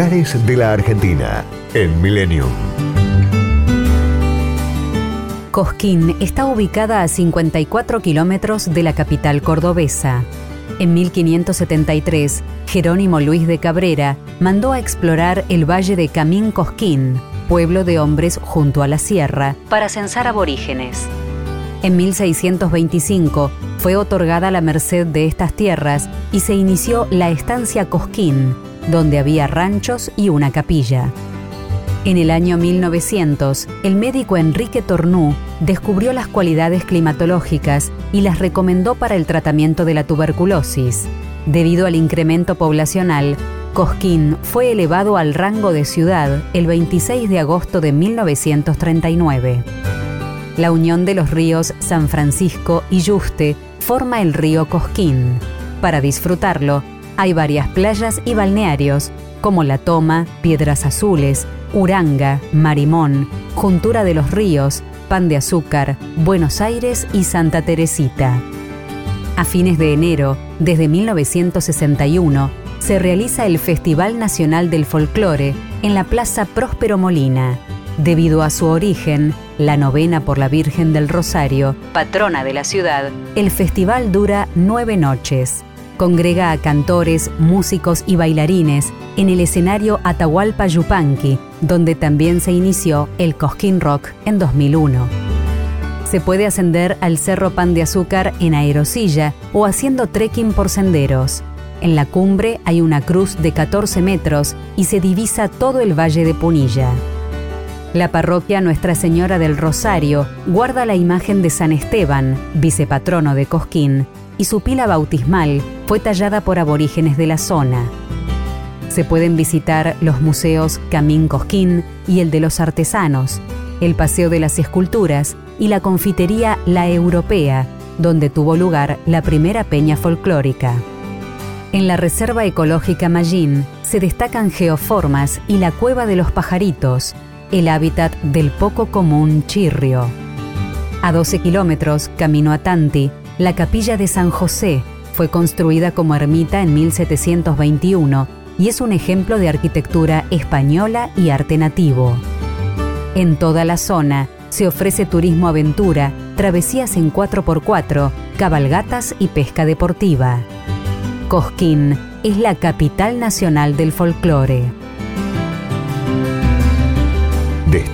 De la Argentina en Millennium. Cosquín está ubicada a 54 kilómetros de la capital cordobesa. En 1573, Jerónimo Luis de Cabrera mandó a explorar el valle de Camín Cosquín, pueblo de hombres junto a la sierra, para censar aborígenes. En 1625 fue otorgada la merced de estas tierras y se inició la estancia Cosquín, donde había ranchos y una capilla. En el año 1900, el médico Enrique Tornú descubrió las cualidades climatológicas y las recomendó para el tratamiento de la tuberculosis. Debido al incremento poblacional, Cosquín fue elevado al rango de ciudad el 26 de agosto de 1939. La unión de los ríos San Francisco y Yuste forma el río Cosquín. Para disfrutarlo, hay varias playas y balnearios, como La Toma, Piedras Azules, Uranga, Marimón, Juntura de los Ríos, Pan de Azúcar, Buenos Aires y Santa Teresita. A fines de enero, desde 1961, se realiza el Festival Nacional del Folclore en la Plaza Próspero Molina. Debido a su origen, la novena por la Virgen del Rosario, patrona de la ciudad, el festival dura nueve noches congrega a cantores, músicos y bailarines en el escenario Atahualpa Yupanqui, donde también se inició el Cosquín Rock en 2001. Se puede ascender al Cerro Pan de Azúcar en aerosilla o haciendo trekking por senderos. En la cumbre hay una cruz de 14 metros y se divisa todo el valle de Punilla. La parroquia Nuestra Señora del Rosario guarda la imagen de San Esteban, vicepatrono de Cosquín, y su pila bautismal fue tallada por aborígenes de la zona. Se pueden visitar los museos Camín Cosquín y el de los artesanos, el Paseo de las Esculturas y la confitería La Europea, donde tuvo lugar la primera peña folclórica. En la Reserva Ecológica Mallín se destacan geoformas y la Cueva de los Pajaritos, el hábitat del poco común chirrio. A 12 kilómetros, camino a Tanti, la capilla de San José fue construida como ermita en 1721 y es un ejemplo de arquitectura española y arte nativo. En toda la zona se ofrece turismo aventura, travesías en 4x4, cabalgatas y pesca deportiva. Cosquín es la capital nacional del folclore.